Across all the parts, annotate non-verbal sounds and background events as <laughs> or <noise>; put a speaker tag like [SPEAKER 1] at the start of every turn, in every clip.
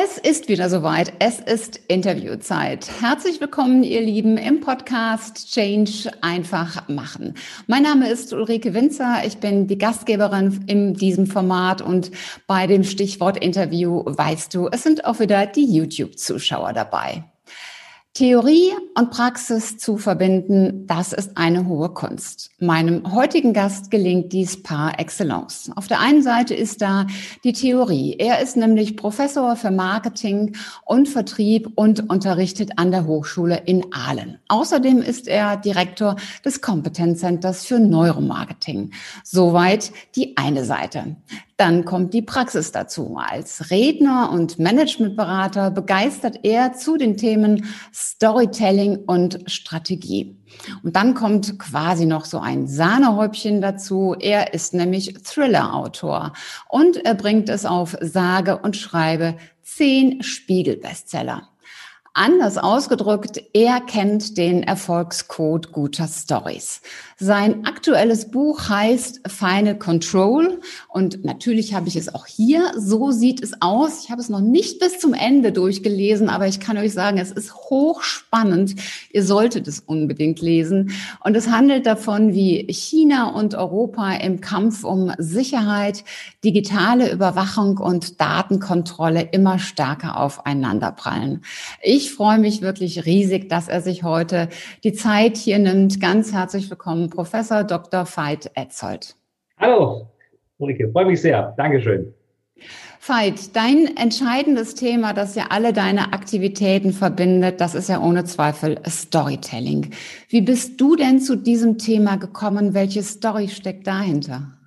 [SPEAKER 1] Es ist wieder soweit. Es ist Interviewzeit. Herzlich willkommen, ihr Lieben, im Podcast Change einfach machen. Mein Name ist Ulrike Winzer. Ich bin die Gastgeberin in diesem Format und bei dem Stichwort Interview weißt du, es sind auch wieder die YouTube-Zuschauer dabei. Theorie und Praxis zu verbinden, das ist eine hohe Kunst. Meinem heutigen Gast gelingt dies par excellence. Auf der einen Seite ist da die Theorie. Er ist nämlich Professor für Marketing und Vertrieb und unterrichtet an der Hochschule in Aalen. Außerdem ist er Direktor des Competence Centers für Neuromarketing. Soweit die eine Seite. Dann kommt die Praxis dazu. Als Redner und Managementberater begeistert er zu den Themen Storytelling und Strategie. Und dann kommt quasi noch so ein Sahnehäubchen dazu. Er ist nämlich Thriller-Autor und er bringt es auf sage und schreibe zehn Spiegel-Bestseller. Anders ausgedrückt, er kennt den Erfolgscode guter Stories. Sein aktuelles Buch heißt Final Control und natürlich habe ich es auch hier. So sieht es aus. Ich habe es noch nicht bis zum Ende durchgelesen, aber ich kann euch sagen, es ist hochspannend. Ihr solltet es unbedingt lesen. Und es handelt davon, wie China und Europa im Kampf um Sicherheit, digitale Überwachung und Datenkontrolle immer stärker aufeinanderprallen. Ich freue mich wirklich riesig, dass er sich heute die Zeit hier nimmt. Ganz herzlich willkommen Professor Dr. Veit Etzold.
[SPEAKER 2] Hallo, Ulrike, freue mich sehr. Dankeschön.
[SPEAKER 1] Veit, dein entscheidendes Thema, das ja alle deine Aktivitäten verbindet, das ist ja ohne Zweifel Storytelling. Wie bist du denn zu diesem Thema gekommen? Welche Story steckt dahinter?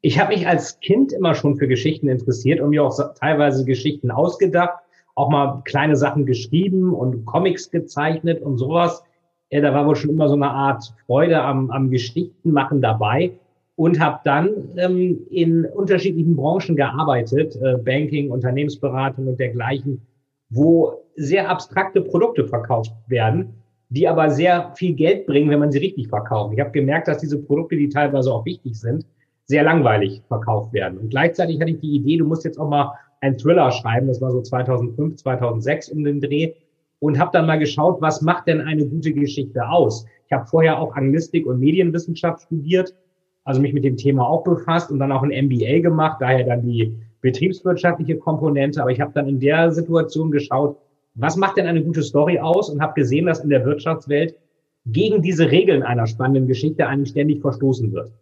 [SPEAKER 2] Ich habe mich als Kind immer schon für Geschichten interessiert und mir auch teilweise Geschichten ausgedacht, auch mal kleine Sachen geschrieben und Comics gezeichnet und sowas äh, da war wohl schon immer so eine Art Freude am, am Geschichtenmachen dabei und habe dann ähm, in unterschiedlichen Branchen gearbeitet, äh, Banking, Unternehmensberatung und dergleichen, wo sehr abstrakte Produkte verkauft werden, die aber sehr viel Geld bringen, wenn man sie richtig verkauft. Ich habe gemerkt, dass diese Produkte, die teilweise auch wichtig sind, sehr langweilig verkauft werden. Und gleichzeitig hatte ich die Idee, du musst jetzt auch mal einen Thriller schreiben. Das war so 2005, 2006 um den Dreh und habe dann mal geschaut, was macht denn eine gute Geschichte aus? Ich habe vorher auch Anglistik und Medienwissenschaft studiert, also mich mit dem Thema auch befasst und dann auch ein MBA gemacht, daher dann die betriebswirtschaftliche Komponente. Aber ich habe dann in der Situation geschaut, was macht denn eine gute Story aus und habe gesehen, dass in der Wirtschaftswelt gegen diese Regeln einer spannenden Geschichte eigentlich ständig verstoßen wird.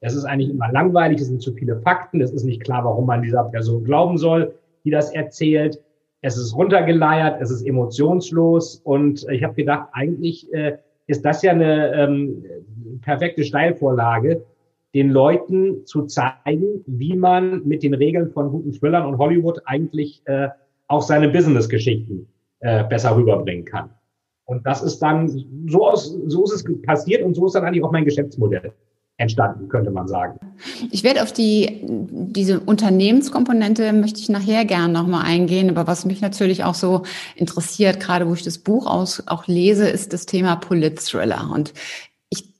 [SPEAKER 2] Es ist eigentlich immer langweilig, es sind zu viele Fakten, es ist nicht klar, warum man dieser Person glauben soll, die das erzählt es ist runtergeleiert, es ist emotionslos und ich habe gedacht, eigentlich äh, ist das ja eine ähm, perfekte Steilvorlage, den Leuten zu zeigen, wie man mit den Regeln von guten Thrillern und Hollywood eigentlich äh, auch seine Business-Geschichten äh, besser rüberbringen kann. Und das ist dann so aus, so ist es passiert und so ist dann eigentlich auch mein Geschäftsmodell entstanden, könnte man sagen.
[SPEAKER 1] Ich werde auf die, diese Unternehmenskomponente möchte ich nachher gern nochmal eingehen. Aber was mich natürlich auch so interessiert, gerade wo ich das Buch aus, auch lese, ist das Thema Polit-Thriller. Und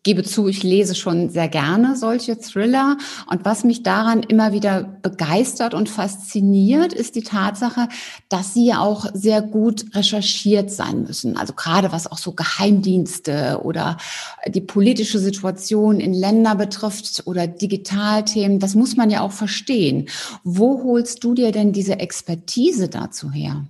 [SPEAKER 1] gebe zu, ich lese schon sehr gerne solche Thriller. Und was mich daran immer wieder begeistert und fasziniert, ist die Tatsache, dass sie ja auch sehr gut recherchiert sein müssen. Also gerade was auch so Geheimdienste oder die politische Situation in Länder betrifft oder Digitalthemen, das muss man ja auch verstehen. Wo holst du dir denn diese Expertise dazu her?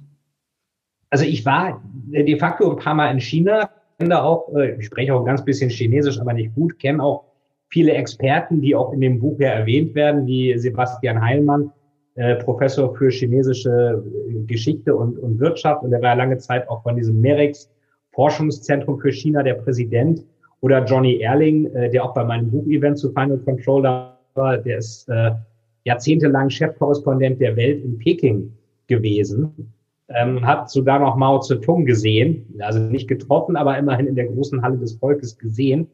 [SPEAKER 2] Also ich war de facto ein paar Mal in China, da auch, äh, ich spreche auch ein ganz bisschen Chinesisch, aber nicht gut, kenne auch viele Experten, die auch in dem Buch ja erwähnt werden, wie Sebastian Heilmann, äh, Professor für chinesische äh, Geschichte und, und Wirtschaft. Und er war lange Zeit auch von diesem MEREX Forschungszentrum für China der Präsident. Oder Johnny Erling, äh, der auch bei meinem Buchevent zu Final Controller war, der ist äh, jahrzehntelang Chefkorrespondent der Welt in Peking gewesen ähm, hat sogar noch Mao Zedong gesehen, also nicht getroffen, aber immerhin in der großen Halle des Volkes gesehen.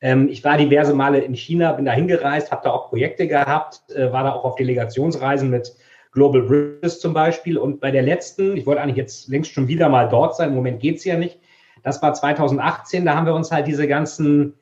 [SPEAKER 2] Ähm, ich war diverse Male in China, bin da hingereist, habe da auch Projekte gehabt, äh, war da auch auf Delegationsreisen mit Global Bridges zum Beispiel. Und bei der letzten, ich wollte eigentlich jetzt längst schon wieder mal dort sein, im Moment geht's ja nicht. Das war 2018, da haben wir uns halt diese ganzen,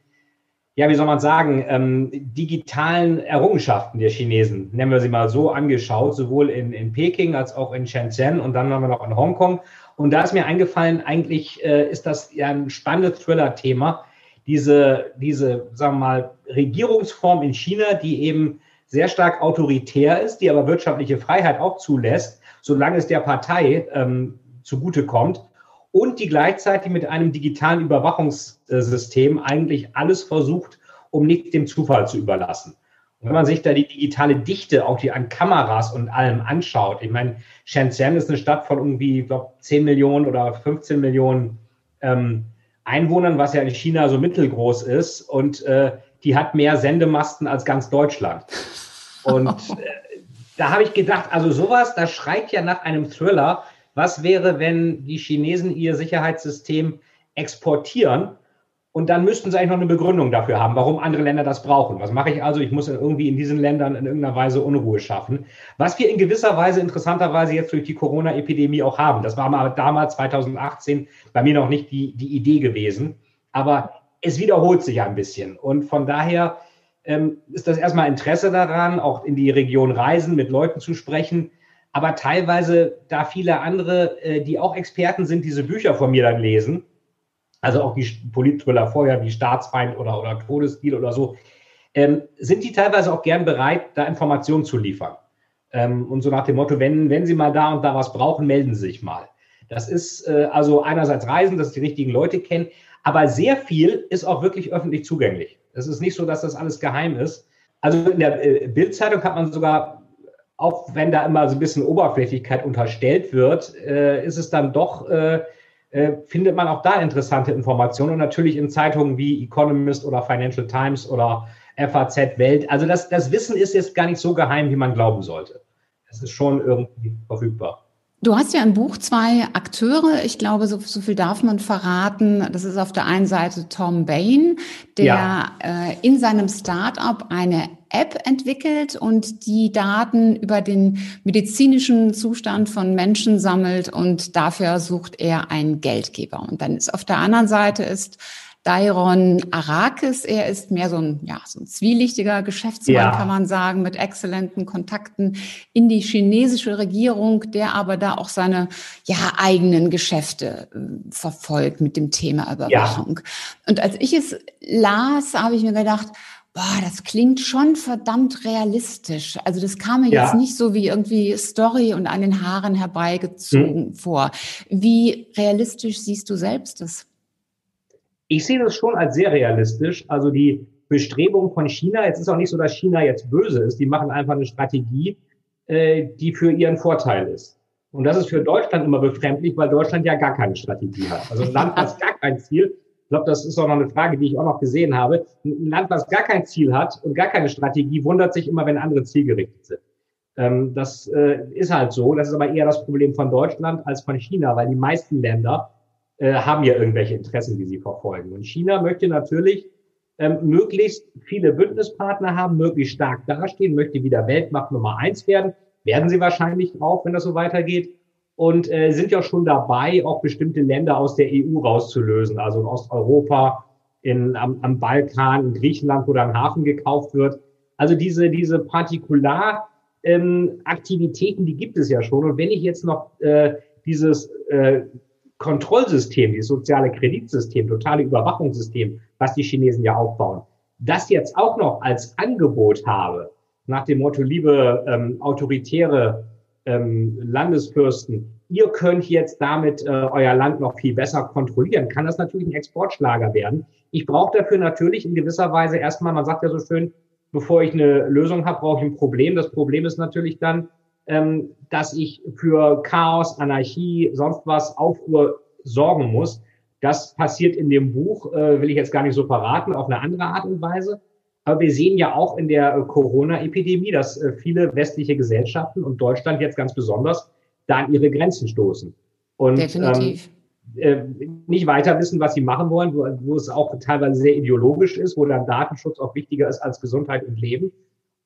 [SPEAKER 2] ja, wie soll man sagen, ähm, digitalen Errungenschaften der Chinesen, nennen wir sie mal so, angeschaut, sowohl in, in Peking als auch in Shenzhen und dann haben wir noch in Hongkong. Und da ist mir eingefallen, eigentlich äh, ist das ja ein spannendes Thriller-Thema, diese, diese, sagen wir mal, Regierungsform in China, die eben sehr stark autoritär ist, die aber wirtschaftliche Freiheit auch zulässt, solange es der Partei ähm, zugutekommt und die gleichzeitig mit einem digitalen Überwachungssystem eigentlich alles versucht, um nicht dem Zufall zu überlassen. Und wenn man sich da die digitale Dichte auch die an Kameras und allem anschaut, ich meine, Shenzhen ist eine Stadt von irgendwie, ich glaube, 10 Millionen oder 15 Millionen ähm, Einwohnern, was ja in China so mittelgroß ist. Und äh, die hat mehr Sendemasten als ganz Deutschland. Und äh, da habe ich gedacht, also sowas, das schreit ja nach einem Thriller. Was wäre, wenn die Chinesen ihr Sicherheitssystem exportieren und dann müssten sie eigentlich noch eine Begründung dafür haben, warum andere Länder das brauchen. Was mache ich also? Ich muss irgendwie in diesen Ländern in irgendeiner Weise Unruhe schaffen. Was wir in gewisser Weise interessanterweise jetzt durch die Corona-Epidemie auch haben. Das war mal damals 2018 bei mir noch nicht die, die Idee gewesen. Aber es wiederholt sich ein bisschen. Und von daher ähm, ist das erstmal Interesse daran, auch in die Region reisen, mit Leuten zu sprechen. Aber teilweise, da viele andere, äh, die auch Experten sind, diese Bücher von mir dann lesen, also auch die Politthriller vorher wie Staatsfeind oder, oder Todesdeal oder so, ähm, sind die teilweise auch gern bereit, da Informationen zu liefern. Ähm, und so nach dem Motto, wenn, wenn Sie mal da und da was brauchen, melden Sie sich mal. Das ist äh, also einerseits Reisen, dass die richtigen Leute kennen, aber sehr viel ist auch wirklich öffentlich zugänglich. Es ist nicht so, dass das alles geheim ist. Also in der äh, Bildzeitung hat man sogar, auch wenn da immer so ein bisschen Oberflächlichkeit unterstellt wird, äh, ist es dann doch äh, äh, findet man auch da interessante Informationen und natürlich in Zeitungen wie Economist oder Financial Times oder FAZ Welt. Also das, das Wissen ist jetzt gar nicht so geheim, wie man glauben sollte. Es ist schon irgendwie verfügbar.
[SPEAKER 1] Du hast ja im Buch zwei Akteure. Ich glaube, so, so, viel darf man verraten. Das ist auf der einen Seite Tom Bain, der ja. äh, in seinem Startup eine App entwickelt und die Daten über den medizinischen Zustand von Menschen sammelt und dafür sucht er einen Geldgeber. Und dann ist auf der anderen Seite ist Dairon Arakis. Er ist mehr so ein, ja, so ein zwielichtiger Geschäftsmann, ja. kann man sagen, mit exzellenten Kontakten in die chinesische Regierung, der aber da auch seine, ja, eigenen Geschäfte äh, verfolgt mit dem Thema Überwachung. Ja. Und als ich es las, habe ich mir gedacht, Boah, das klingt schon verdammt realistisch. Also das kam mir ja. jetzt nicht so wie irgendwie Story und an den Haaren herbeigezogen hm. vor. Wie realistisch siehst du selbst das?
[SPEAKER 2] Ich sehe das schon als sehr realistisch. Also die Bestrebung von China, jetzt ist auch nicht so, dass China jetzt böse ist, die machen einfach eine Strategie, äh, die für ihren Vorteil ist. Und das ist für Deutschland immer befremdlich, weil Deutschland ja gar keine Strategie hat. Also ein Land, das gar kein Ziel, ich glaube, das ist auch noch eine Frage, die ich auch noch gesehen habe. Ein Land, das gar kein Ziel hat und gar keine Strategie, wundert sich immer, wenn andere zielgerichtet sind. Ähm, das äh, ist halt so. Das ist aber eher das Problem von Deutschland als von China, weil die meisten Länder äh, haben ja irgendwelche Interessen, die sie verfolgen. Und China möchte natürlich ähm, möglichst viele Bündnispartner haben, möglichst stark dastehen, möchte wieder Weltmacht Nummer eins werden. Werden sie wahrscheinlich auch, wenn das so weitergeht. Und äh, sind ja schon dabei, auch bestimmte Länder aus der EU rauszulösen, also in Osteuropa, in, am, am Balkan, in Griechenland, wo dann Hafen gekauft wird. Also diese, diese Partikular ähm, Aktivitäten, die gibt es ja schon. Und wenn ich jetzt noch äh, dieses äh, Kontrollsystem, dieses soziale Kreditsystem, totale Überwachungssystem, was die Chinesen ja aufbauen, das jetzt auch noch als Angebot habe, nach dem Motto, liebe ähm, autoritäre ähm, Landesfürsten, ihr könnt jetzt damit äh, euer Land noch viel besser kontrollieren, kann das natürlich ein Exportschlager werden. Ich brauche dafür natürlich in gewisser Weise erstmal, man sagt ja so schön, bevor ich eine Lösung habe, brauche ich ein Problem. Das Problem ist natürlich dann, ähm, dass ich für Chaos, Anarchie, sonst was, Aufruhr sorgen muss. Das passiert in dem Buch, äh, will ich jetzt gar nicht so verraten, auf eine andere Art und Weise. Aber wir sehen ja auch in der äh, Corona-Epidemie, dass äh, viele westliche Gesellschaften und Deutschland jetzt ganz besonders da an ihre Grenzen stoßen. Und Definitiv. Ähm, äh, nicht weiter wissen, was sie machen wollen, wo, wo es auch teilweise sehr ideologisch ist, wo dann Datenschutz auch wichtiger ist als Gesundheit und Leben.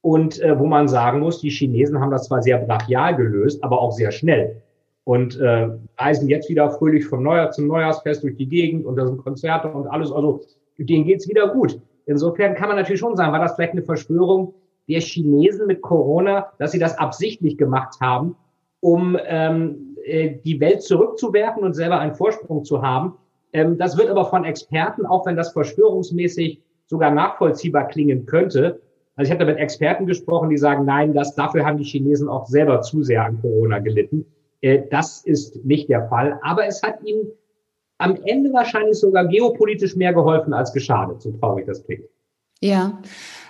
[SPEAKER 2] Und äh, wo man sagen muss, die Chinesen haben das zwar sehr brachial gelöst, aber auch sehr schnell. Und äh, reisen jetzt wieder fröhlich vom Neujahr zum Neujahrsfest durch die Gegend und da sind Konzerte und alles. Also denen geht's wieder gut. Insofern kann man natürlich schon sagen, war das vielleicht eine Verschwörung der Chinesen mit Corona, dass sie das absichtlich gemacht haben, um ähm, äh, die Welt zurückzuwerfen und selber einen Vorsprung zu haben. Ähm, das wird aber von Experten, auch wenn das verschwörungsmäßig sogar nachvollziehbar klingen könnte, also ich habe da mit Experten gesprochen, die sagen, nein, das, dafür haben die Chinesen auch selber zu sehr an Corona gelitten. Äh, das ist nicht der Fall. Aber es hat ihnen am Ende wahrscheinlich sogar geopolitisch mehr geholfen als geschadet, so traurig das klingt.
[SPEAKER 1] Ja,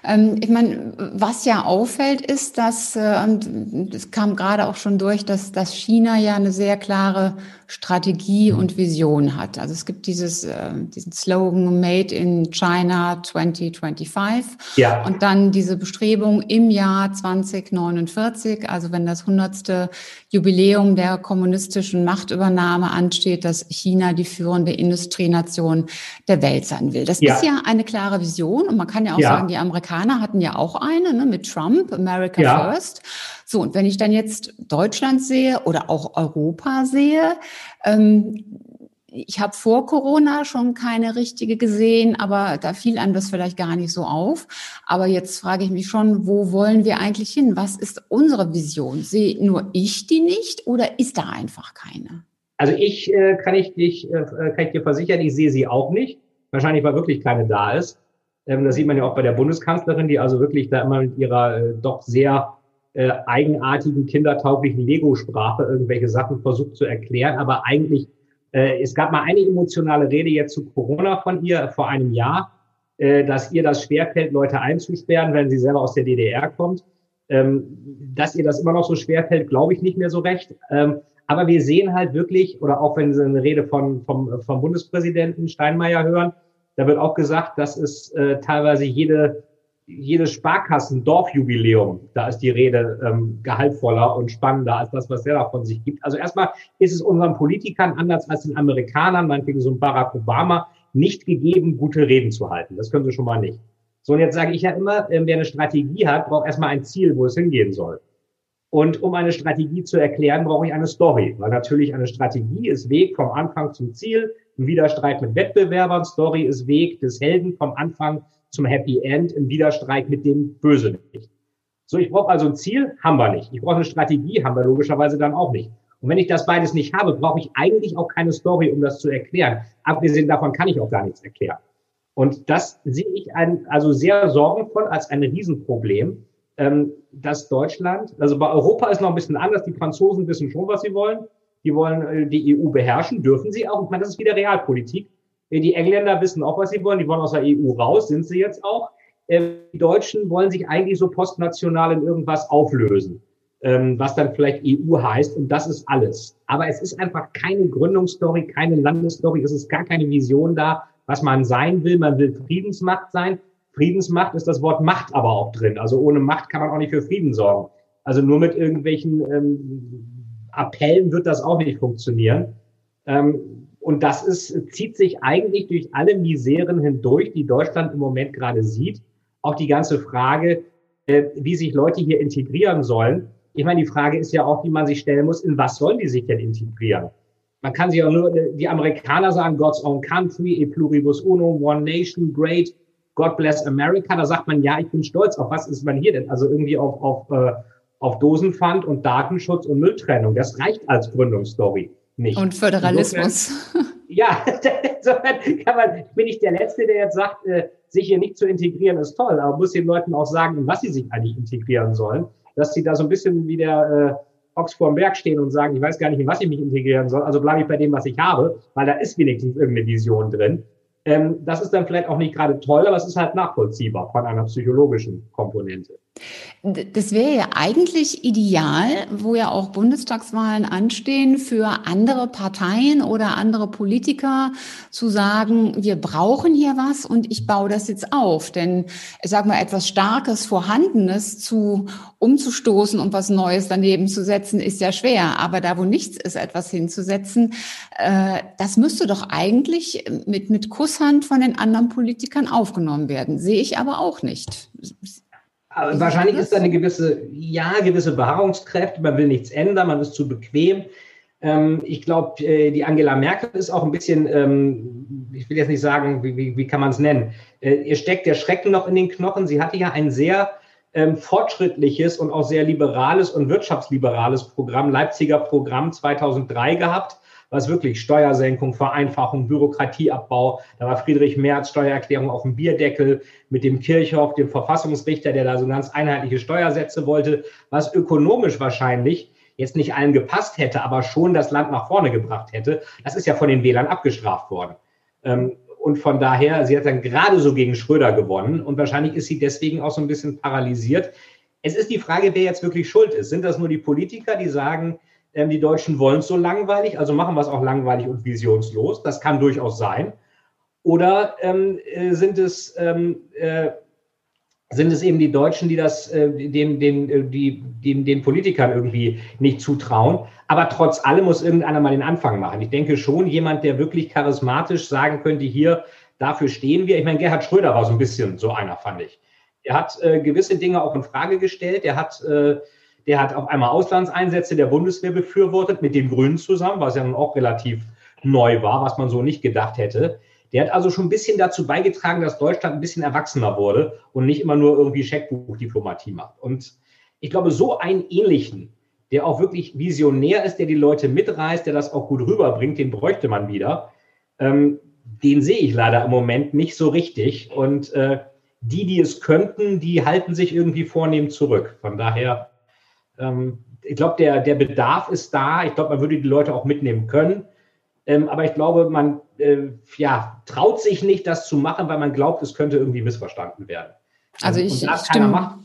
[SPEAKER 1] ähm, ich meine, was ja auffällt, ist, dass, und es kam gerade auch schon durch, dass, dass China ja eine sehr klare Strategie mhm. und Vision hat. Also es gibt dieses, äh, diesen Slogan Made in China 2025 ja. und dann diese Bestrebung im Jahr 2049, also wenn das hundertste Jubiläum der kommunistischen Machtübernahme ansteht, dass China die führende Industrienation der Welt sein will. Das ja. ist ja eine klare Vision und man kann ja auch ja. sagen, die Amerikaner hatten ja auch eine ne, mit Trump, America First. So, und wenn ich dann jetzt Deutschland sehe oder auch Europa sehe, ähm, ich habe vor Corona schon keine richtige gesehen, aber da fiel einem das vielleicht gar nicht so auf. Aber jetzt frage ich mich schon, wo wollen wir eigentlich hin? Was ist unsere Vision? Sehe nur ich die nicht oder ist da einfach keine?
[SPEAKER 2] Also ich äh, kann ich dich äh, kann ich dir versichern, ich sehe sie auch nicht. Wahrscheinlich, weil wirklich keine da ist. Ähm, das sieht man ja auch bei der Bundeskanzlerin, die also wirklich da immer mit ihrer äh, doch sehr äh, eigenartigen, kindertauglichen Lego-Sprache irgendwelche Sachen versucht zu erklären. Aber eigentlich, äh, es gab mal eine emotionale Rede jetzt zu Corona von ihr vor einem Jahr, äh, dass ihr das schwerfällt, Leute einzusperren, wenn sie selber aus der DDR kommt. Ähm, dass ihr das immer noch so schwerfällt, glaube ich nicht mehr so recht. Ähm, aber wir sehen halt wirklich, oder auch wenn Sie eine Rede von, vom, vom Bundespräsidenten Steinmeier hören, da wird auch gesagt, dass es äh, teilweise jede jedes Sparkassen-Dorfjubiläum, da ist die Rede ähm, gehaltvoller und spannender als das, was er da von sich gibt. Also erstmal ist es unseren Politikern, anders als den Amerikanern, meinetwegen so ein Barack Obama, nicht gegeben, gute Reden zu halten. Das können sie schon mal nicht. So, und jetzt sage ich ja immer, äh, wer eine Strategie hat, braucht erstmal ein Ziel, wo es hingehen soll. Und um eine Strategie zu erklären, brauche ich eine Story. Weil natürlich eine Strategie ist Weg vom Anfang zum Ziel, ein Widerstreit mit Wettbewerbern. Story ist Weg des Helden vom Anfang zum Happy End im Widerstreit mit dem Bösewicht. So, ich brauche also ein Ziel, haben wir nicht. Ich brauche eine Strategie, haben wir logischerweise dann auch nicht. Und wenn ich das beides nicht habe, brauche ich eigentlich auch keine Story, um das zu erklären. Abgesehen davon kann ich auch gar nichts erklären. Und das sehe ich ein, also sehr sorgenvoll als ein Riesenproblem, ähm, dass Deutschland, also bei Europa ist noch ein bisschen anders. Die Franzosen wissen schon, was sie wollen. Die wollen äh, die EU beherrschen, dürfen sie auch. Ich meine, das ist wieder Realpolitik. Die Engländer wissen auch, was sie wollen. Die wollen aus der EU raus, sind sie jetzt auch. Ähm, die Deutschen wollen sich eigentlich so postnational in irgendwas auflösen, ähm, was dann vielleicht EU heißt. Und das ist alles. Aber es ist einfach keine Gründungsstory, keine Landesstory. Es ist gar keine Vision da, was man sein will. Man will Friedensmacht sein. Friedensmacht ist das Wort Macht aber auch drin. Also ohne Macht kann man auch nicht für Frieden sorgen. Also nur mit irgendwelchen ähm, Appellen wird das auch nicht funktionieren. Ähm, und das ist, zieht sich eigentlich durch alle Miseren hindurch, die Deutschland im Moment gerade sieht. Auch die ganze Frage, äh, wie sich Leute hier integrieren sollen. Ich meine, die Frage ist ja auch, die man sich stellen muss, in was sollen die sich denn integrieren? Man kann sich auch nur, die Amerikaner sagen, God's own country, e pluribus uno, one nation, great, God bless America. Da sagt man, ja, ich bin stolz. Auf was ist man hier denn? Also irgendwie auf, auf, äh, auf Dosenpfand und Datenschutz und Mülltrennung. Das reicht als Gründungsstory nicht.
[SPEAKER 1] Und Föderalismus.
[SPEAKER 2] Insofern, <laughs> ja, <laughs> insofern kann man, bin ich der Letzte, der jetzt sagt, äh, sich hier nicht zu integrieren ist toll, aber muss den Leuten auch sagen, in was sie sich eigentlich integrieren sollen. Dass sie da so ein bisschen wie der äh, Ochs vorm Berg stehen und sagen, ich weiß gar nicht, in was ich mich integrieren soll, also bleibe ich bei dem, was ich habe, weil da ist wenigstens irgendeine Vision drin. Ähm, das ist dann vielleicht auch nicht gerade toll, aber es ist halt nachvollziehbar von einer psychologischen Komponente.
[SPEAKER 1] Das wäre ja eigentlich ideal, wo ja auch Bundestagswahlen anstehen, für andere Parteien oder andere Politiker zu sagen, wir brauchen hier was und ich baue das jetzt auf. Denn ich sage mal, etwas Starkes, Vorhandenes zu umzustoßen und was Neues daneben zu setzen, ist ja schwer. Aber da, wo nichts ist, etwas hinzusetzen, äh, das müsste doch eigentlich mit, mit Kusshand von den anderen Politikern aufgenommen werden. Sehe ich aber auch nicht.
[SPEAKER 2] Aber wahrscheinlich ist da eine gewisse, ja, gewisse Beharrungskräfte. Man will nichts ändern, man ist zu bequem. Ähm, ich glaube, äh, die Angela Merkel ist auch ein bisschen, ähm, ich will jetzt nicht sagen, wie, wie, wie kann man es nennen? Äh, ihr steckt der Schrecken noch in den Knochen. Sie hatte ja ein sehr ähm, fortschrittliches und auch sehr liberales und wirtschaftsliberales Programm, Leipziger Programm 2003 gehabt was wirklich Steuersenkung, Vereinfachung, Bürokratieabbau. Da war Friedrich Merz Steuererklärung auf dem Bierdeckel mit dem Kirchhoff, dem Verfassungsrichter, der da so ganz einheitliche Steuersätze wollte, was ökonomisch wahrscheinlich jetzt nicht allen gepasst hätte, aber schon das Land nach vorne gebracht hätte. Das ist ja von den Wählern abgestraft worden. Ähm, und von daher, sie hat dann gerade so gegen Schröder gewonnen und wahrscheinlich ist sie deswegen auch so ein bisschen paralysiert. Es ist die Frage, wer jetzt wirklich schuld ist. Sind das nur die Politiker, die sagen, ähm, die Deutschen wollen es so langweilig, also machen wir es auch langweilig und visionslos. Das kann durchaus sein. Oder ähm, äh, sind es ähm, äh, sind es eben die Deutschen, die das äh, den, den, äh, die, den, den Politikern irgendwie nicht zutrauen. Aber trotz allem muss irgendeiner mal den Anfang machen. Ich denke schon, jemand, der wirklich charismatisch sagen könnte, hier, dafür stehen wir. Ich meine, Gerhard Schröder war so ein bisschen so einer, fand ich. Er hat äh, gewisse Dinge auch in Frage gestellt. Er hat äh, der hat auf einmal Auslandseinsätze der Bundeswehr befürwortet, mit den Grünen zusammen, was ja nun auch relativ neu war, was man so nicht gedacht hätte. Der hat also schon ein bisschen dazu beigetragen, dass Deutschland ein bisschen erwachsener wurde und nicht immer nur irgendwie Scheckbuchdiplomatie macht. Und ich glaube, so einen ähnlichen, der auch wirklich visionär ist, der die Leute mitreißt, der das auch gut rüberbringt, den bräuchte man wieder. Ähm, den sehe ich leider im Moment nicht so richtig. Und äh, die, die es könnten, die halten sich irgendwie vornehm zurück. Von daher ich glaube, der, der Bedarf ist da. Ich glaube, man würde die Leute auch mitnehmen können. Ähm, aber ich glaube, man äh, ja, traut sich nicht, das zu machen, weil man glaubt, es könnte irgendwie missverstanden werden.
[SPEAKER 1] Also ich, ich stimme, macht,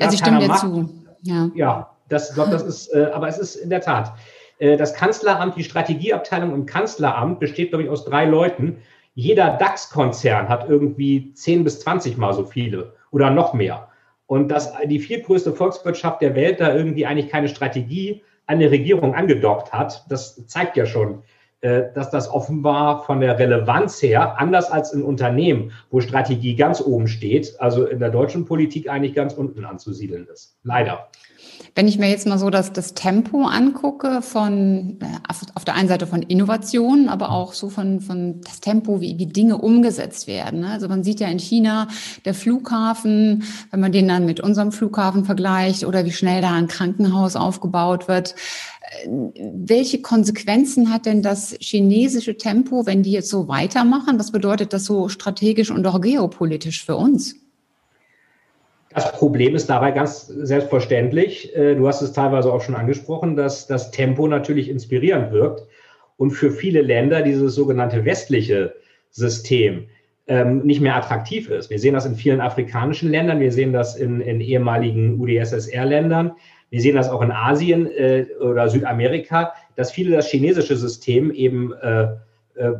[SPEAKER 1] also ich stimme dir macht, zu.
[SPEAKER 2] Ja, ja das, ich glaube, das ist, äh, aber es ist in der Tat. Äh, das Kanzleramt, die Strategieabteilung im Kanzleramt besteht, glaube ich, aus drei Leuten. Jeder DAX-Konzern hat irgendwie 10 bis 20 Mal so viele oder noch mehr. Und dass die viertgrößte Volkswirtschaft der Welt da irgendwie eigentlich keine Strategie an der Regierung angedockt hat, das zeigt ja schon, äh, dass das offenbar von der Relevanz her, anders als in Unternehmen, wo Strategie ganz oben steht, also in der deutschen Politik eigentlich ganz unten anzusiedeln ist. Leider.
[SPEAKER 1] Wenn ich mir jetzt mal so das, das Tempo angucke von äh, auf der einen Seite von Innovationen, aber auch so von, von das Tempo, wie, wie Dinge umgesetzt werden. Ne? Also man sieht ja in China der Flughafen, wenn man den dann mit unserem Flughafen vergleicht oder wie schnell da ein Krankenhaus aufgebaut wird. Äh, welche Konsequenzen hat denn das chinesische Tempo, wenn die jetzt so weitermachen? Was bedeutet das so strategisch und auch geopolitisch für uns?
[SPEAKER 2] Das Problem ist dabei ganz selbstverständlich, äh, du hast es teilweise auch schon angesprochen, dass das Tempo natürlich inspirierend wirkt und für viele Länder dieses sogenannte westliche System ähm, nicht mehr attraktiv ist. Wir sehen das in vielen afrikanischen Ländern, wir sehen das in, in ehemaligen UdSSR-Ländern, wir sehen das auch in Asien äh, oder Südamerika, dass viele das chinesische System eben äh, äh,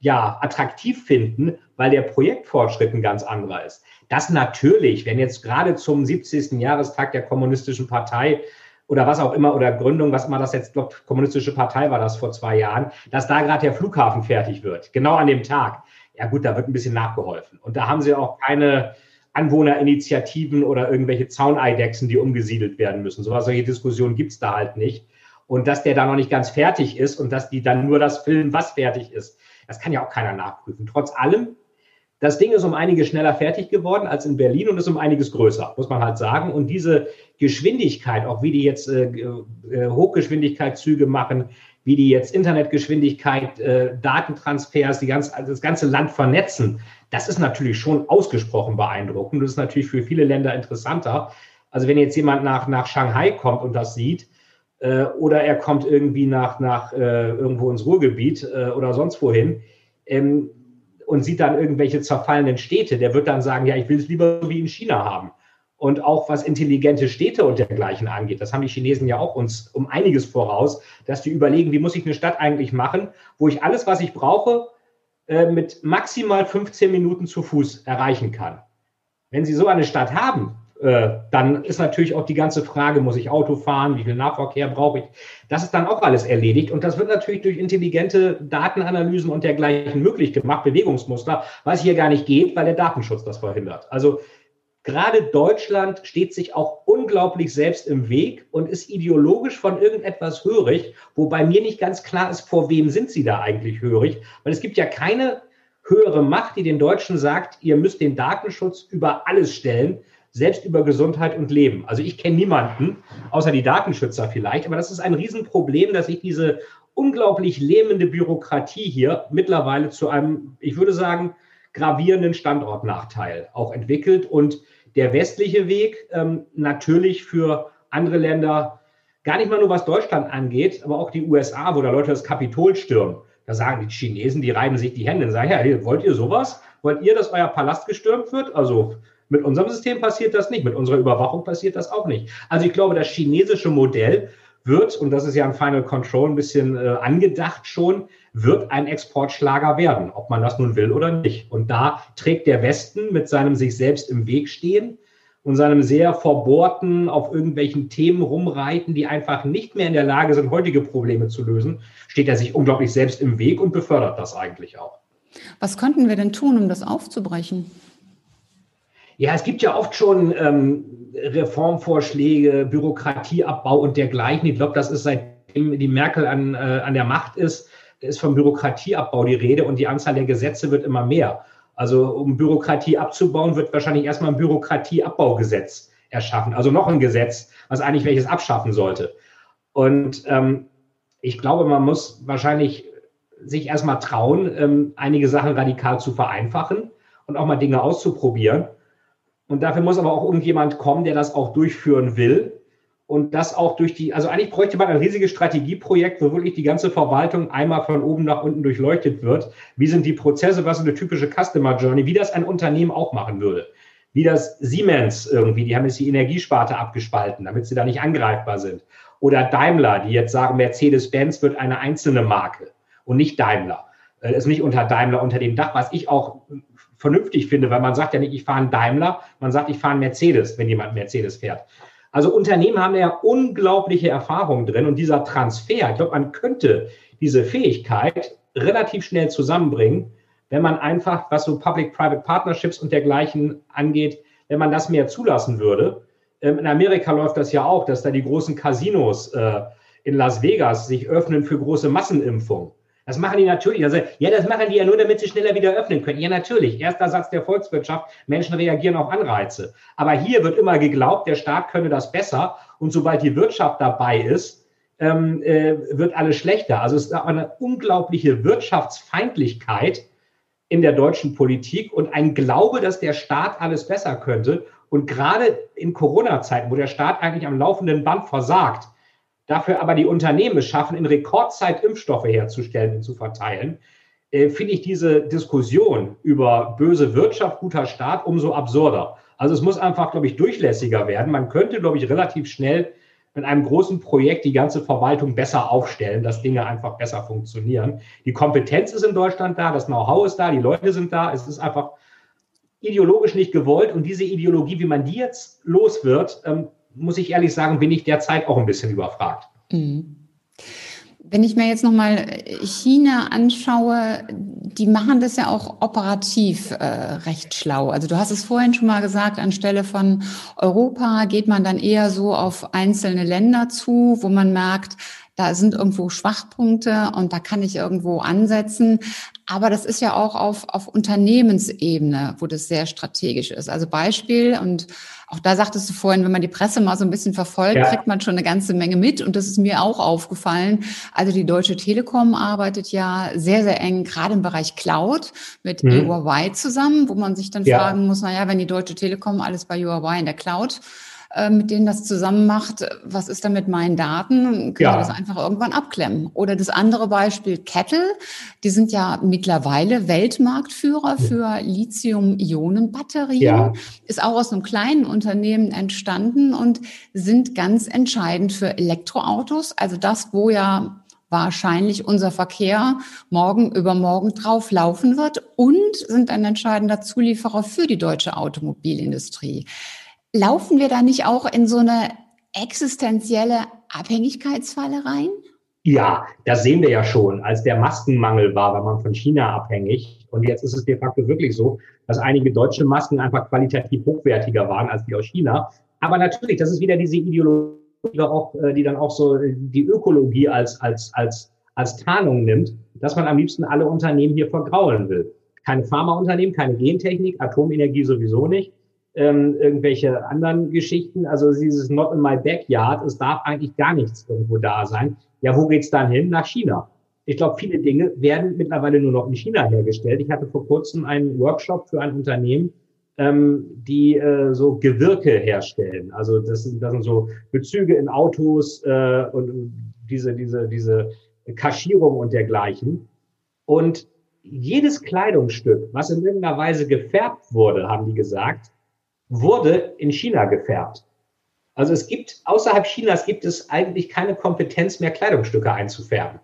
[SPEAKER 2] ja, attraktiv finden, weil der Projektfortschritt ein ganz anderer ist. Das natürlich, wenn jetzt gerade zum 70. Jahrestag der Kommunistischen Partei oder was auch immer, oder Gründung, was immer das jetzt, glaube Kommunistische Partei war das vor zwei Jahren, dass da gerade der Flughafen fertig wird, genau an dem Tag. Ja gut, da wird ein bisschen nachgeholfen. Und da haben sie auch keine Anwohnerinitiativen oder irgendwelche Zauneidechsen, die umgesiedelt werden müssen. So was, solche Diskussionen gibt's da halt nicht. Und dass der da noch nicht ganz fertig ist und dass die dann nur das filmen, was fertig ist, das kann ja auch keiner nachprüfen. Trotz allem das Ding ist um einiges schneller fertig geworden als in Berlin und ist um einiges größer, muss man halt sagen. Und diese Geschwindigkeit, auch wie die jetzt äh, äh, Hochgeschwindigkeitszüge machen, wie die jetzt Internetgeschwindigkeit, äh, Datentransfers, die ganz, also das ganze Land vernetzen, das ist natürlich schon ausgesprochen beeindruckend. Das ist natürlich für viele Länder interessanter. Also wenn jetzt jemand nach, nach Shanghai kommt und das sieht, äh, oder er kommt irgendwie nach, nach äh, irgendwo ins Ruhrgebiet äh, oder sonst wohin, ähm, und sieht dann irgendwelche zerfallenen Städte, der wird dann sagen, ja, ich will es lieber wie in China haben. Und auch was intelligente Städte und dergleichen angeht, das haben die Chinesen ja auch uns um einiges voraus, dass die überlegen, wie muss ich eine Stadt eigentlich machen, wo ich alles, was ich brauche, äh, mit maximal 15 Minuten zu Fuß erreichen kann. Wenn Sie so eine Stadt haben, dann ist natürlich auch die ganze Frage, muss ich Auto fahren, wie viel Nahverkehr brauche ich? Das ist dann auch alles erledigt und das wird natürlich durch intelligente Datenanalysen und dergleichen möglich gemacht, Bewegungsmuster, was hier gar nicht geht, weil der Datenschutz das verhindert. Also gerade Deutschland steht sich auch unglaublich selbst im Weg und ist ideologisch von irgendetwas hörig, wobei mir nicht ganz klar ist, vor wem sind sie da eigentlich hörig, weil es gibt ja keine höhere Macht, die den Deutschen sagt, ihr müsst den Datenschutz über alles stellen, selbst über Gesundheit und Leben. Also ich kenne niemanden, außer die Datenschützer vielleicht, aber das ist ein Riesenproblem, dass sich diese unglaublich lähmende Bürokratie hier mittlerweile zu einem, ich würde sagen, gravierenden Standortnachteil auch entwickelt und der westliche Weg ähm, natürlich für andere Länder, gar nicht mal nur was Deutschland angeht, aber auch die USA, wo da Leute das Kapitol stürmen. Da sagen die Chinesen, die reiben sich die Hände und sagen, ja, wollt ihr sowas? Wollt ihr, dass euer Palast gestürmt wird? Also mit unserem System passiert das nicht, mit unserer Überwachung passiert das auch nicht. Also ich glaube, das chinesische Modell wird, und das ist ja ein Final Control ein bisschen äh, angedacht schon, wird ein Exportschlager werden, ob man das nun will oder nicht. Und da trägt der Westen mit seinem sich selbst im Weg stehen und seinem sehr verbohrten, auf irgendwelchen Themen rumreiten, die einfach nicht mehr in der Lage sind, heutige Probleme zu lösen, steht er sich unglaublich selbst im Weg und befördert das eigentlich auch.
[SPEAKER 1] Was könnten wir denn tun, um das aufzubrechen?
[SPEAKER 2] Ja, es gibt ja oft schon ähm, Reformvorschläge, Bürokratieabbau und dergleichen. Ich glaube, das ist seitdem die Merkel an, äh, an der Macht ist, ist vom Bürokratieabbau die Rede und die Anzahl der Gesetze wird immer mehr. Also um Bürokratie abzubauen, wird wahrscheinlich erstmal ein Bürokratieabbaugesetz erschaffen. Also noch ein Gesetz, was eigentlich welches abschaffen sollte. Und ähm, ich glaube, man muss wahrscheinlich sich erstmal trauen, ähm, einige Sachen radikal zu vereinfachen und auch mal Dinge auszuprobieren. Und dafür muss aber auch irgendjemand kommen, der das auch durchführen will. Und das auch durch die, also eigentlich bräuchte man ein riesiges Strategieprojekt, wo wirklich die ganze Verwaltung einmal von oben nach unten durchleuchtet wird. Wie sind die Prozesse? Was ist eine typische Customer Journey? Wie das ein Unternehmen auch machen würde. Wie das Siemens irgendwie, die haben jetzt die Energiesparte abgespalten, damit sie da nicht angreifbar sind. Oder Daimler, die jetzt sagen, Mercedes-Benz wird eine einzelne Marke und nicht Daimler. Es ist nicht unter Daimler unter dem Dach, was ich auch vernünftig finde, weil man sagt ja nicht, ich fahre einen Daimler, man sagt, ich fahre einen Mercedes, wenn jemand Mercedes fährt. Also Unternehmen haben ja unglaubliche Erfahrungen drin und dieser Transfer, ich glaube, man könnte diese Fähigkeit relativ schnell zusammenbringen, wenn man einfach, was so Public-Private Partnerships und dergleichen angeht, wenn man das mehr zulassen würde. Ähm, in Amerika läuft das ja auch, dass da die großen Casinos äh, in Las Vegas sich öffnen für große Massenimpfungen. Das machen die natürlich. Also, ja, das machen die ja nur, damit sie schneller wieder öffnen können. Ja, natürlich. Erster Satz der Volkswirtschaft. Menschen reagieren auf Anreize. Aber hier wird immer geglaubt, der Staat könne das besser. Und sobald die Wirtschaft dabei ist, ähm, äh, wird alles schlechter. Also es ist eine unglaubliche Wirtschaftsfeindlichkeit in der deutschen Politik und ein Glaube, dass der Staat alles besser könnte. Und gerade in Corona-Zeiten, wo der Staat eigentlich am laufenden Band versagt, dafür aber die Unternehmen schaffen, in Rekordzeit Impfstoffe herzustellen und zu verteilen, äh, finde ich diese Diskussion über böse Wirtschaft, guter Staat umso absurder. Also es muss einfach, glaube ich, durchlässiger werden. Man könnte, glaube ich, relativ schnell mit einem großen Projekt die ganze Verwaltung besser aufstellen, dass Dinge einfach besser funktionieren. Die Kompetenz ist in Deutschland da, das Know-how ist da, die Leute sind da. Es ist einfach ideologisch nicht gewollt und diese Ideologie, wie man die jetzt los wird, ähm, muss ich ehrlich sagen, bin ich derzeit auch ein bisschen überfragt. Mhm.
[SPEAKER 1] Wenn ich mir jetzt nochmal China anschaue, die machen das ja auch operativ äh, recht schlau. Also du hast es vorhin schon mal gesagt, anstelle von Europa geht man dann eher so auf einzelne Länder zu, wo man merkt, da sind irgendwo Schwachpunkte und da kann ich irgendwo ansetzen. Aber das ist ja auch auf, auf Unternehmensebene, wo das sehr strategisch ist. Also Beispiel, und auch da sagtest du vorhin, wenn man die Presse mal so ein bisschen verfolgt, ja. kriegt man schon eine ganze Menge mit. Und das ist mir auch aufgefallen. Also die Deutsche Telekom arbeitet ja sehr, sehr eng, gerade im Bereich Cloud, mit mhm. Huawei zusammen, wo man sich dann ja. fragen muss, naja, wenn die Deutsche Telekom alles bei Huawei in der Cloud äh, mit denen das zusammen macht, was ist da mit meinen Daten? Können ja. wir das einfach irgendwann abklemmen? Oder das andere Beispiel Kettle, die sind ja mittlerweile Weltmarktführer für Lithium-Ionen-Batterien, ja. ist auch aus einem kleinen Unternehmen entstanden und sind ganz entscheidend für Elektroautos, also das, wo ja wahrscheinlich unser Verkehr morgen übermorgen drauf laufen wird und sind ein entscheidender Zulieferer für die deutsche Automobilindustrie. Laufen wir da nicht auch in so eine existenzielle Abhängigkeitsfalle rein?
[SPEAKER 2] Ja, das sehen wir ja schon. Als der Maskenmangel war, war man von China abhängig. Und jetzt ist es de facto wirklich so, dass einige deutsche Masken einfach qualitativ hochwertiger waren als die aus China. Aber natürlich, das ist wieder diese Ideologie, äh, die dann auch so die Ökologie als, als, als, als Tarnung nimmt, dass man am liebsten alle Unternehmen hier vergraulen will. Keine Pharmaunternehmen, keine Gentechnik, Atomenergie sowieso nicht, ähm, irgendwelche anderen Geschichten. Also dieses Not in my backyard, es darf eigentlich gar nichts irgendwo da sein. Ja, wo geht's dann hin? Nach China. Ich glaube, viele Dinge werden mittlerweile nur noch in China hergestellt. Ich hatte vor kurzem einen Workshop für ein Unternehmen, ähm, die äh, so Gewirke herstellen. Also das sind, das sind so Bezüge in Autos äh, und diese, diese, diese Kaschierung und dergleichen. Und jedes Kleidungsstück, was in irgendeiner Weise gefärbt wurde, haben die gesagt, wurde in China gefärbt. Also es gibt, außerhalb Chinas gibt es eigentlich keine Kompetenz mehr, Kleidungsstücke einzufärben.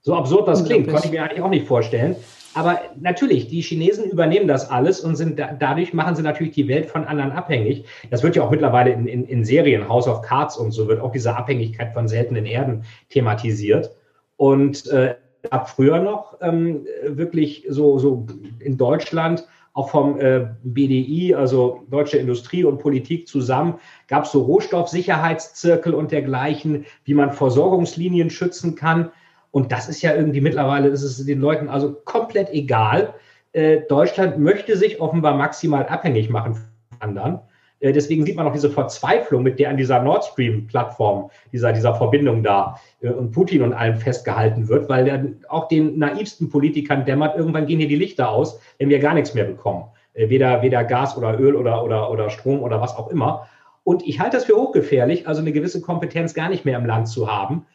[SPEAKER 2] So absurd das klingt, konnte ich mir eigentlich auch nicht vorstellen. Aber natürlich, die Chinesen übernehmen das alles und sind da, dadurch machen sie natürlich die Welt von anderen abhängig. Das wird ja auch mittlerweile in, in, in Serien, House of Cards und so, wird auch diese Abhängigkeit von seltenen Erden thematisiert. Und äh, ab früher noch ähm, wirklich so, so in Deutschland auch vom äh, BDI, also Deutsche Industrie und Politik zusammen, gab es so Rohstoffsicherheitszirkel und dergleichen, wie man Versorgungslinien schützen kann. Und das ist ja irgendwie mittlerweile, ist es den Leuten also komplett egal. Äh, Deutschland möchte sich offenbar maximal abhängig machen von anderen. Äh, deswegen sieht man auch diese Verzweiflung, mit der an dieser Nord Stream-Plattform, dieser, dieser Verbindung da äh, und Putin und allem festgehalten wird, weil der auch den naivsten Politikern dämmert, irgendwann gehen hier die Lichter aus, wenn wir gar nichts mehr bekommen. Äh, weder, weder Gas oder Öl oder, oder, oder Strom oder was auch immer. Und ich halte das für hochgefährlich, also eine gewisse Kompetenz gar nicht mehr im Land zu haben.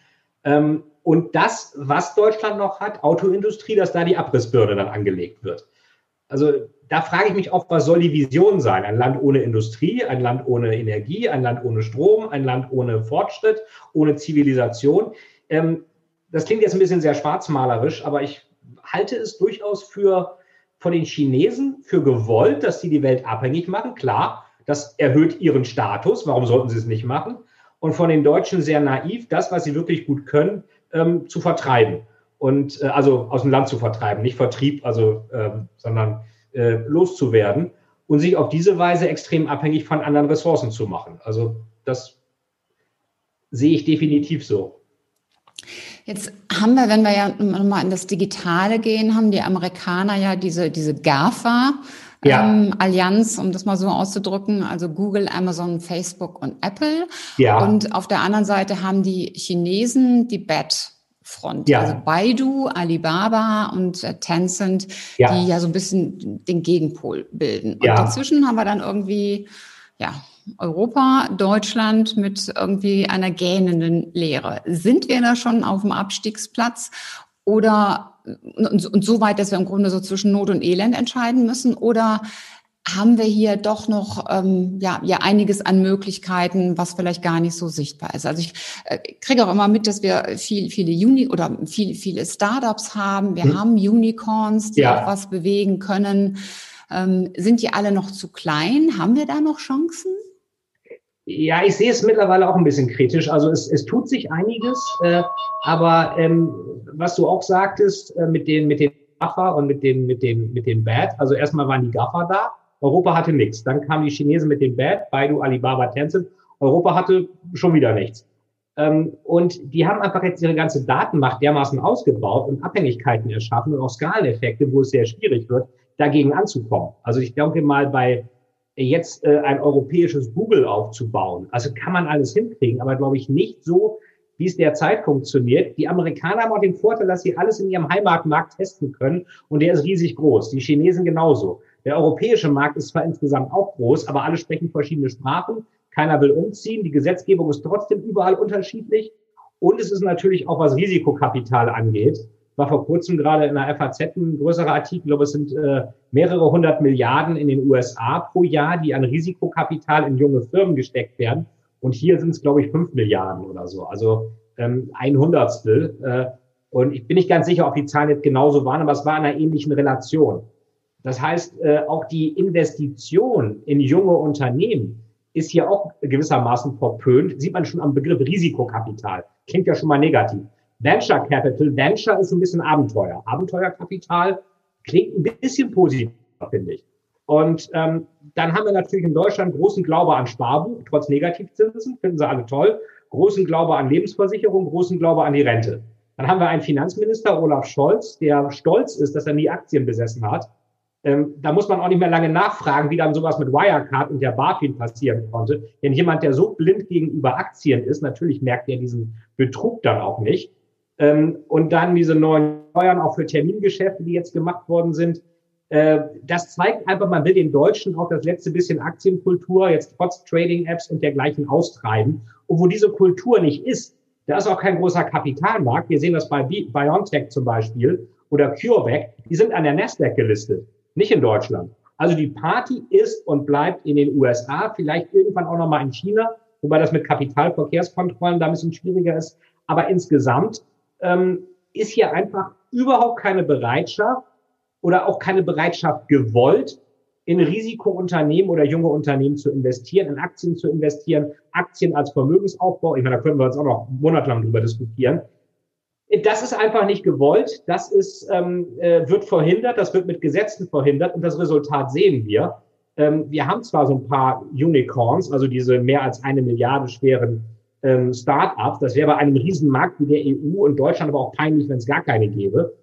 [SPEAKER 2] Ähm, und das, was Deutschland noch hat, Autoindustrie, dass da die Abrissbirne dann angelegt wird. Also da frage ich mich auch, was soll die Vision sein? Ein Land ohne Industrie, ein Land ohne Energie, ein Land ohne Strom, ein Land ohne Fortschritt, ohne Zivilisation. Ähm, das klingt jetzt ein bisschen sehr schwarzmalerisch, aber ich halte es durchaus für von den Chinesen für gewollt, dass sie die Welt abhängig machen. Klar, das erhöht ihren Status. Warum sollten sie es nicht machen? Und von den Deutschen sehr naiv, das, was sie wirklich gut können, ähm, zu vertreiben und äh, also aus dem Land zu vertreiben, nicht Vertrieb, also ähm, sondern äh, loszuwerden und sich auf diese Weise extrem abhängig von anderen Ressourcen zu machen. Also das sehe ich definitiv so.
[SPEAKER 1] Jetzt haben wir, wenn wir ja nochmal in das Digitale gehen, haben die Amerikaner ja diese, diese GAFA, ja. ähm, Allianz, um das mal so auszudrücken, also Google, Amazon, Facebook und Apple. Ja. Und auf der anderen Seite haben die Chinesen die BAT. Front. Ja. Also Baidu, Alibaba und äh, Tencent, ja. die ja so ein bisschen den Gegenpol bilden. Und ja. dazwischen haben wir dann irgendwie, ja, Europa, Deutschland mit irgendwie einer gähnenden Leere. Sind wir da schon auf dem Abstiegsplatz oder und, und so weit, dass wir im Grunde so zwischen Not und Elend entscheiden müssen? Oder haben wir hier doch noch ähm, ja, ja einiges an Möglichkeiten, was vielleicht gar nicht so sichtbar ist. Also ich äh, kriege auch immer mit, dass wir viel, viele Uni oder viele, viele Startups haben. Wir mhm. haben Unicorns, die ja. auch was bewegen können. Ähm, sind die alle noch zu klein? Haben wir da noch Chancen?
[SPEAKER 2] Ja, ich sehe es mittlerweile auch ein bisschen kritisch. Also es, es tut sich einiges, äh, aber ähm, was du auch sagtest äh, mit den mit den GAFA und mit den mit den mit den Bad. Also erstmal waren die GAFA da. Europa hatte nichts. Dann kamen die Chinesen mit den Bad, Baidu, Alibaba, Tencent. Europa hatte schon wieder nichts. Ähm, und die haben einfach jetzt ihre ganze Datenmacht dermaßen ausgebaut und Abhängigkeiten erschaffen und auch Skaleneffekte, wo es sehr schwierig wird, dagegen anzukommen. Also ich denke mal, bei jetzt äh, ein europäisches Google aufzubauen. Also kann man alles hinkriegen, aber glaube ich nicht so, wie es derzeit funktioniert. Die Amerikaner haben auch den Vorteil, dass sie alles in ihrem Heimatmarkt testen können und der ist riesig groß. Die Chinesen genauso. Der europäische Markt ist zwar insgesamt auch groß, aber alle sprechen verschiedene Sprachen. Keiner will umziehen. Die Gesetzgebung ist trotzdem überall unterschiedlich. Und es ist natürlich auch, was Risikokapital angeht, war vor kurzem gerade in der FAZ ein größerer Artikel, ich glaube, es sind äh, mehrere hundert Milliarden in den USA pro Jahr, die an Risikokapital in junge Firmen gesteckt werden. Und hier sind es, glaube ich, fünf Milliarden oder so, also ähm, ein Hundertstel. Äh, und ich bin nicht ganz sicher, ob die Zahlen jetzt genauso waren, aber es war in einer ähnlichen Relation. Das heißt, äh, auch die Investition in junge Unternehmen ist hier auch gewissermaßen verpönt. Sieht man schon am Begriff Risikokapital. Klingt ja schon mal negativ. Venture Capital. Venture ist ein bisschen Abenteuer. Abenteuerkapital Klingt ein bisschen positiv, finde ich. Und ähm, dann haben wir natürlich in Deutschland großen Glaube an Sparbuch, trotz Negativzinsen, finden sie alle toll. Großen Glaube an Lebensversicherung, großen Glaube an die Rente. Dann haben wir einen Finanzminister, Olaf Scholz, der stolz ist, dass er nie Aktien besessen hat. Ähm, da muss man auch nicht mehr lange nachfragen, wie dann sowas mit Wirecard und der BaFin passieren konnte. Denn jemand, der so blind gegenüber Aktien ist, natürlich merkt er diesen Betrug dann auch nicht. Ähm, und dann diese neuen Steuern auch für Termingeschäfte, die jetzt gemacht worden sind. Äh, das zeigt einfach, man will den Deutschen auch das letzte bisschen Aktienkultur jetzt trotz Trading-Apps und dergleichen austreiben. Und wo diese Kultur nicht ist, da ist auch kein großer Kapitalmarkt. Wir sehen das bei BioNTech zum Beispiel oder CureVac. Die sind an der Nasdaq gelistet, nicht in Deutschland. Also die Party ist und bleibt in den USA, vielleicht irgendwann auch nochmal in China, wobei das mit Kapitalverkehrskontrollen da ein bisschen schwieriger ist. Aber insgesamt ähm, ist hier einfach überhaupt keine Bereitschaft oder auch keine Bereitschaft gewollt, in Risikounternehmen oder junge Unternehmen zu investieren, in Aktien zu investieren, Aktien als Vermögensaufbau. Ich meine, da können wir uns auch noch monatelang drüber diskutieren. Das ist einfach nicht gewollt. Das ist, ähm, äh, wird verhindert. Das wird mit Gesetzen verhindert. Und das Resultat sehen wir. Ähm, wir haben zwar so ein paar Unicorns, also diese mehr als eine Milliarde schweren ähm, Start-ups. Das wäre bei einem Riesenmarkt wie der EU und Deutschland aber auch peinlich, wenn es gar keine gäbe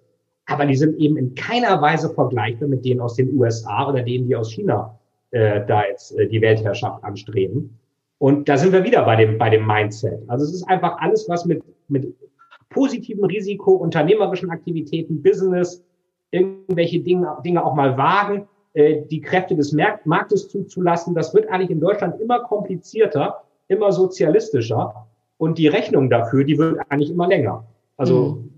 [SPEAKER 2] aber die sind eben in keiner Weise vergleichbar mit denen aus den USA oder denen, die aus China äh, da jetzt äh, die Weltherrschaft anstreben. Und da sind wir wieder bei dem, bei dem Mindset. Also es ist einfach alles, was mit, mit positivem Risiko, unternehmerischen Aktivitäten, Business, irgendwelche Dinge, Dinge auch mal wagen, äh, die Kräfte des Marktes zuzulassen. Das wird eigentlich in Deutschland immer komplizierter, immer sozialistischer. Und die Rechnung dafür, die wird eigentlich immer länger. Also mhm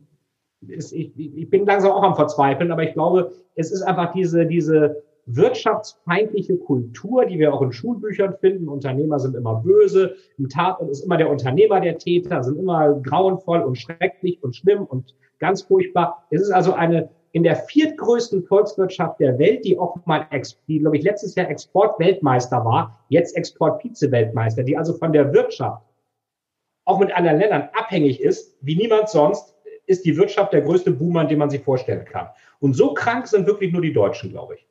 [SPEAKER 2] ist, ich, ich bin langsam auch am Verzweifeln, aber ich glaube, es ist einfach diese, diese wirtschaftsfeindliche Kultur, die wir auch in Schulbüchern finden. Unternehmer sind immer böse, im Tatort ist immer der Unternehmer der Täter, sind immer grauenvoll und schrecklich und schlimm und ganz furchtbar. Es ist also eine in der viertgrößten Volkswirtschaft der Welt, die auch mal, die, glaube ich, letztes Jahr Exportweltmeister war, jetzt Exportvizeweltmeister, die also von der Wirtschaft auch mit anderen Ländern abhängig ist, wie niemand sonst, ist die Wirtschaft der größte Boomer, den man sich vorstellen kann. Und so krank sind wirklich nur die Deutschen, glaube ich.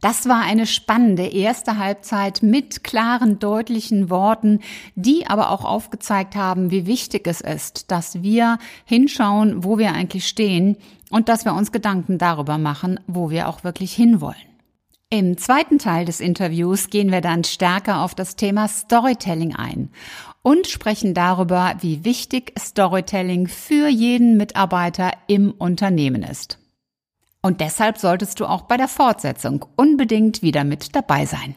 [SPEAKER 1] Das war eine spannende erste Halbzeit mit klaren, deutlichen Worten, die aber auch aufgezeigt haben, wie wichtig es ist, dass wir hinschauen, wo wir eigentlich stehen und dass wir uns Gedanken darüber machen, wo wir auch wirklich hinwollen. Im zweiten Teil des Interviews gehen wir dann stärker auf das Thema Storytelling ein und sprechen darüber, wie wichtig Storytelling für jeden Mitarbeiter im Unternehmen ist. Und deshalb solltest du auch bei der Fortsetzung unbedingt wieder mit dabei sein.